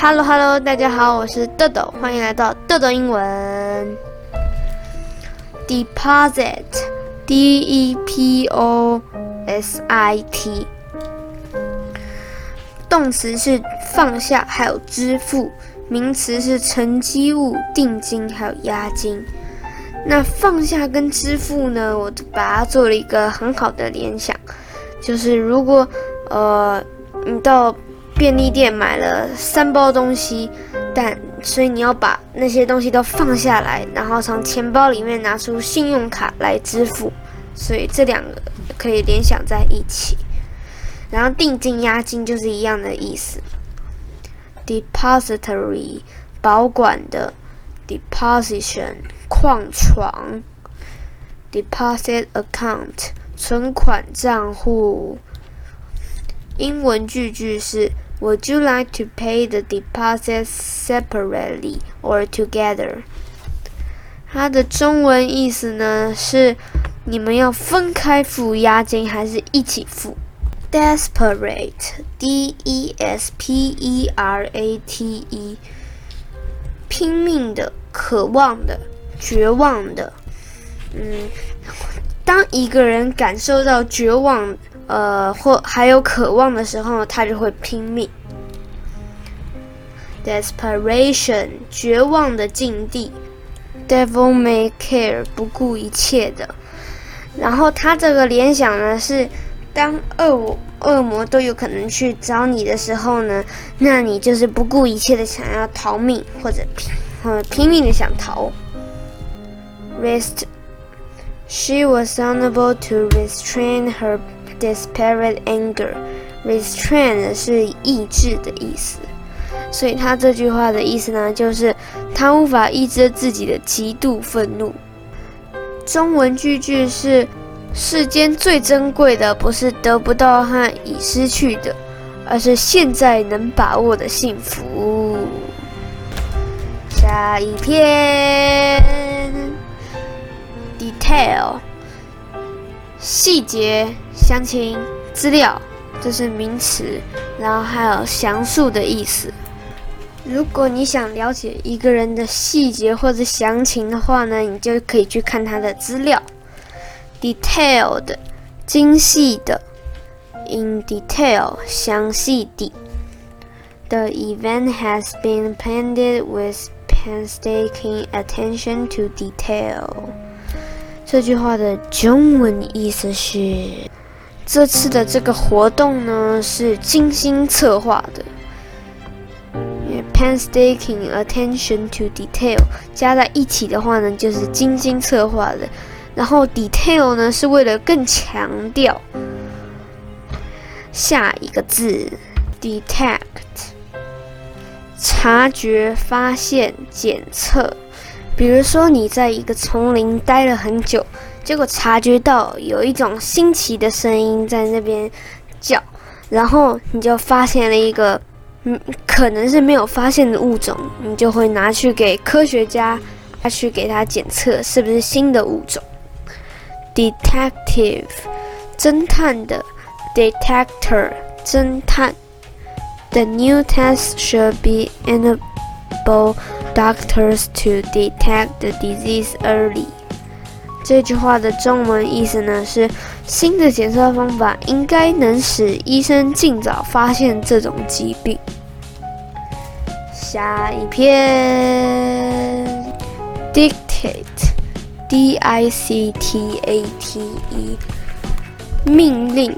Hello Hello，大家好，我是豆豆，欢迎来到豆豆英文。Deposit，D E P O S I T，动词是放下，还有支付；名词是沉积物、定金还有押金。那放下跟支付呢，我就把它做了一个很好的联想，就是如果呃你到便利店买了三包东西，但所以你要把那些东西都放下来，然后从钱包里面拿出信用卡来支付，所以这两个可以联想在一起。然后定金、押金就是一样的意思。Depository 保管的，Deposition 矿床，Deposit account 存款账户。英文句句是。Would you like to pay the deposit separately or together？它的中文意思呢是：你们要分开付押金，还是一起付？Desperate，D-E-S-P-E-R-A-T-E，拼命的、渴望的、绝望的。嗯，当一个人感受到绝望。呃，或还有渴望的时候，他就会拼命。Desperation，绝望的境地。Devil may care，不顾一切的。然后他这个联想呢，是当恶恶魔都有可能去找你的时候呢，那你就是不顾一切的想要逃命，或者拼呃拼命的想逃。Rest，she was unable to restrain her。Desperate anger, restrain 是抑制的意思，所以他这句话的意思呢，就是他无法抑制自己的极度愤怒。中文句句是：世间最珍贵的不是得不到和已失去的，而是现在能把握的幸福。下一篇，detail。细节、详情、资料，这是名词，然后还有详述的意思。如果你想了解一个人的细节或者详情的话呢，你就可以去看他的资料。Detailed，精细的；in detail，详细的。The event has been planned with painstaking attention to detail. 这句话的中文意思是：这次的这个活动呢是精心策划的。Painstaking attention to detail 加在一起的话呢，就是精心策划的。然后 detail 呢是为了更强调。下一个字，detect，察觉、发现、检测。比如说，你在一个丛林待了很久，结果察觉到有一种新奇的声音在那边叫，然后你就发现了一个，嗯，可能是没有发现的物种，你就会拿去给科学家，去给他检测是不是新的物种。Detective，侦探的；detector，侦探。The new test should be enable. Doctors to detect the disease early。这句话的中文意思呢是：新的检测方法应该能使医生尽早发现这种疾病。下一篇，dictate，D-I-C-T-A-T-E，命令，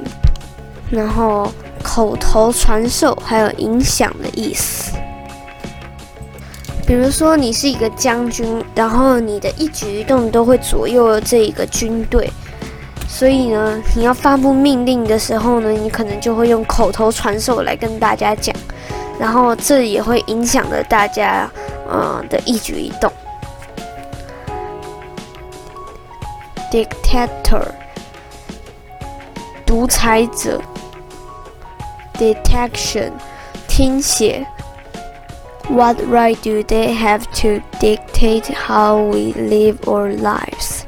然后口头传授，还有影响的意思。比如说，你是一个将军，然后你的一举一动都会左右这一个军队，所以呢，你要发布命令的时候呢，你可能就会用口头传授来跟大家讲，然后这也会影响了大家，嗯的一举一动。Dictator，独裁者。Detection，听写。What right do they have to dictate how we live our lives？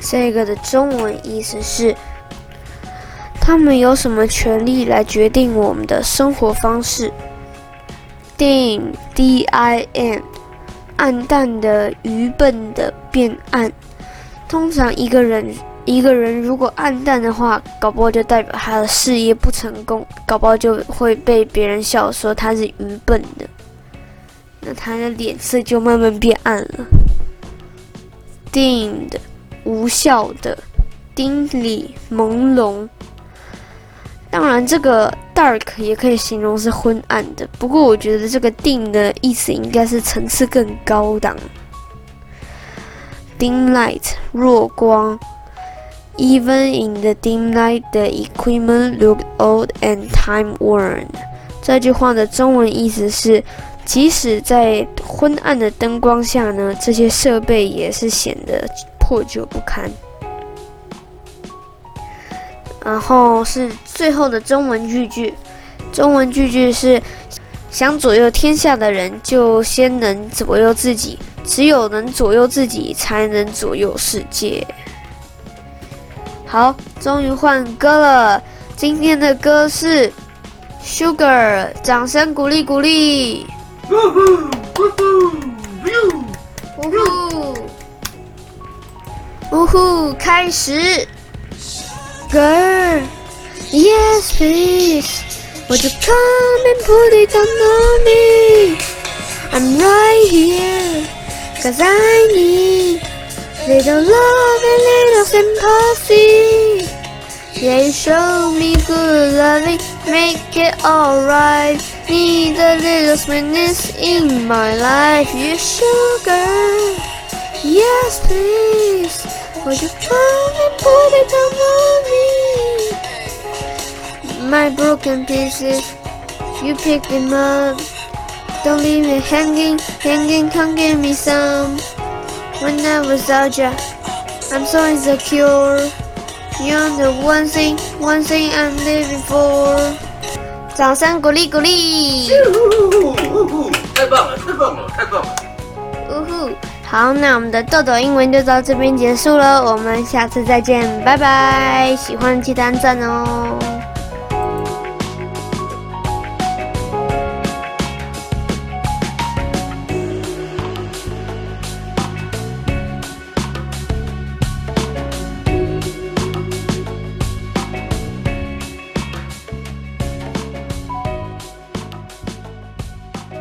这个的中文意思是：他们有什么权利来决定我们的生活方式 dim d i m，暗淡的、愚笨的、变暗。通常一个人一个人如果暗淡的话，搞不好就代表他的事业不成功，搞不好就会被别人笑说他是愚笨的。那他的脸色就慢慢变暗了。Dim 的无效的。dimly，朦胧。当然，这个 dark 也可以形容是昏暗的。不过，我觉得这个 dim 的意思应该是层次更高档。dim light，弱光。Even in the dim light, the equipment looked old and time-worn。这句话的中文意思是，即使在昏暗的灯光下呢，这些设备也是显得破旧不堪。然后是最后的中文句句，中文句句是：想左右天下的人，就先能左右自己；只有能左右自己，才能左右世界。好，终于换歌了。今天的歌是《Sugar》，掌声鼓励鼓励。呜呼呜呼呜呼呜呼，开始。Girl, yes please, would you come and put it on me? I'm right here, cause I need little love and little sympathy. You show me good loving, make it alright. Need a little sweetness in my life, you sugar. Yes, please. Would you come and put it on me? My broken pieces, you pick them up. Don't leave me hanging, hanging, come give me some. When I was out, ya, I'm so insecure. You're the one thing, one thing I'm living for. 掌声鼓励鼓励！太棒了，太棒了，太棒了！呜呼！好，那我们的豆豆英文就到这边结束了，我们下次再见，拜拜！喜欢记得按赞哦。